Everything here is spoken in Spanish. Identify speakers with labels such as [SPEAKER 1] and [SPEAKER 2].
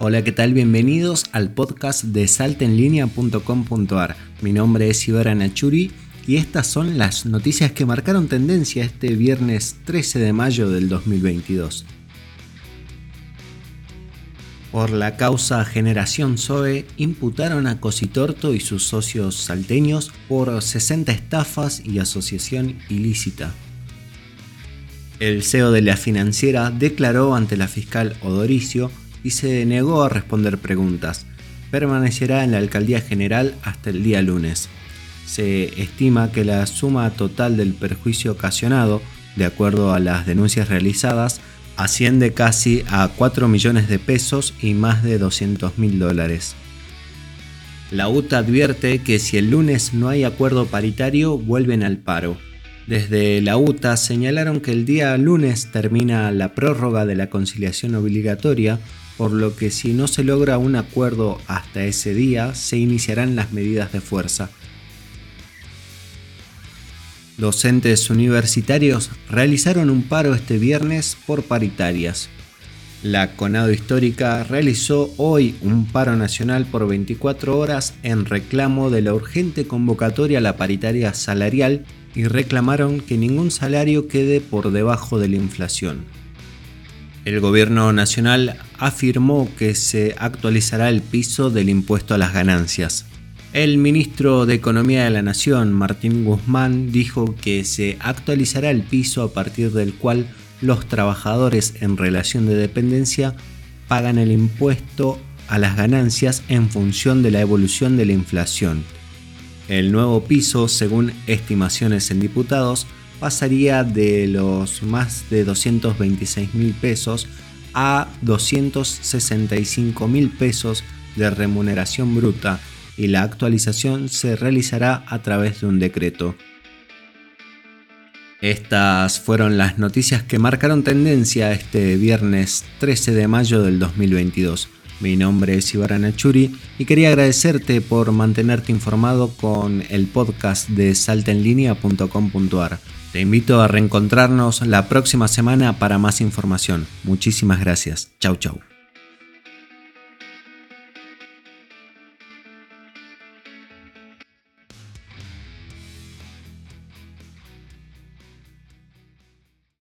[SPEAKER 1] Hola, ¿qué tal? Bienvenidos al podcast de saltenlinea.com.ar. Mi nombre es Ibarra Nachuri y estas son las noticias que marcaron tendencia este viernes 13 de mayo del 2022. Por la causa Generación Zoe, imputaron a Cositorto y sus socios salteños por 60 estafas y asociación ilícita. El CEO de la financiera declaró ante la fiscal Odoricio y se negó a responder preguntas. Permanecerá en la alcaldía general hasta el día lunes. Se estima que la suma total del perjuicio ocasionado, de acuerdo a las denuncias realizadas, asciende casi a 4 millones de pesos y más de 200 mil dólares. La UTA advierte que si el lunes no hay acuerdo paritario, vuelven al paro. Desde la UTA señalaron que el día lunes termina la prórroga de la conciliación obligatoria por lo que si no se logra un acuerdo hasta ese día, se iniciarán las medidas de fuerza. Docentes universitarios realizaron un paro este viernes por paritarias. La Conado Histórica realizó hoy un paro nacional por 24 horas en reclamo de la urgente convocatoria a la paritaria salarial y reclamaron que ningún salario quede por debajo de la inflación. El gobierno nacional afirmó que se actualizará el piso del impuesto a las ganancias. El ministro de Economía de la Nación, Martín Guzmán, dijo que se actualizará el piso a partir del cual los trabajadores en relación de dependencia pagan el impuesto a las ganancias en función de la evolución de la inflación. El nuevo piso, según estimaciones en diputados, pasaría de los más de 226 mil pesos a 265 mil pesos de remuneración bruta y la actualización se realizará a través de un decreto. Estas fueron las noticias que marcaron tendencia este viernes 13 de mayo del 2022. Mi nombre es Ibarra Churi y quería agradecerte por mantenerte informado con el podcast de saltaenlinea.com.ar. Te invito a reencontrarnos la próxima semana para más información. Muchísimas gracias. Chau chau.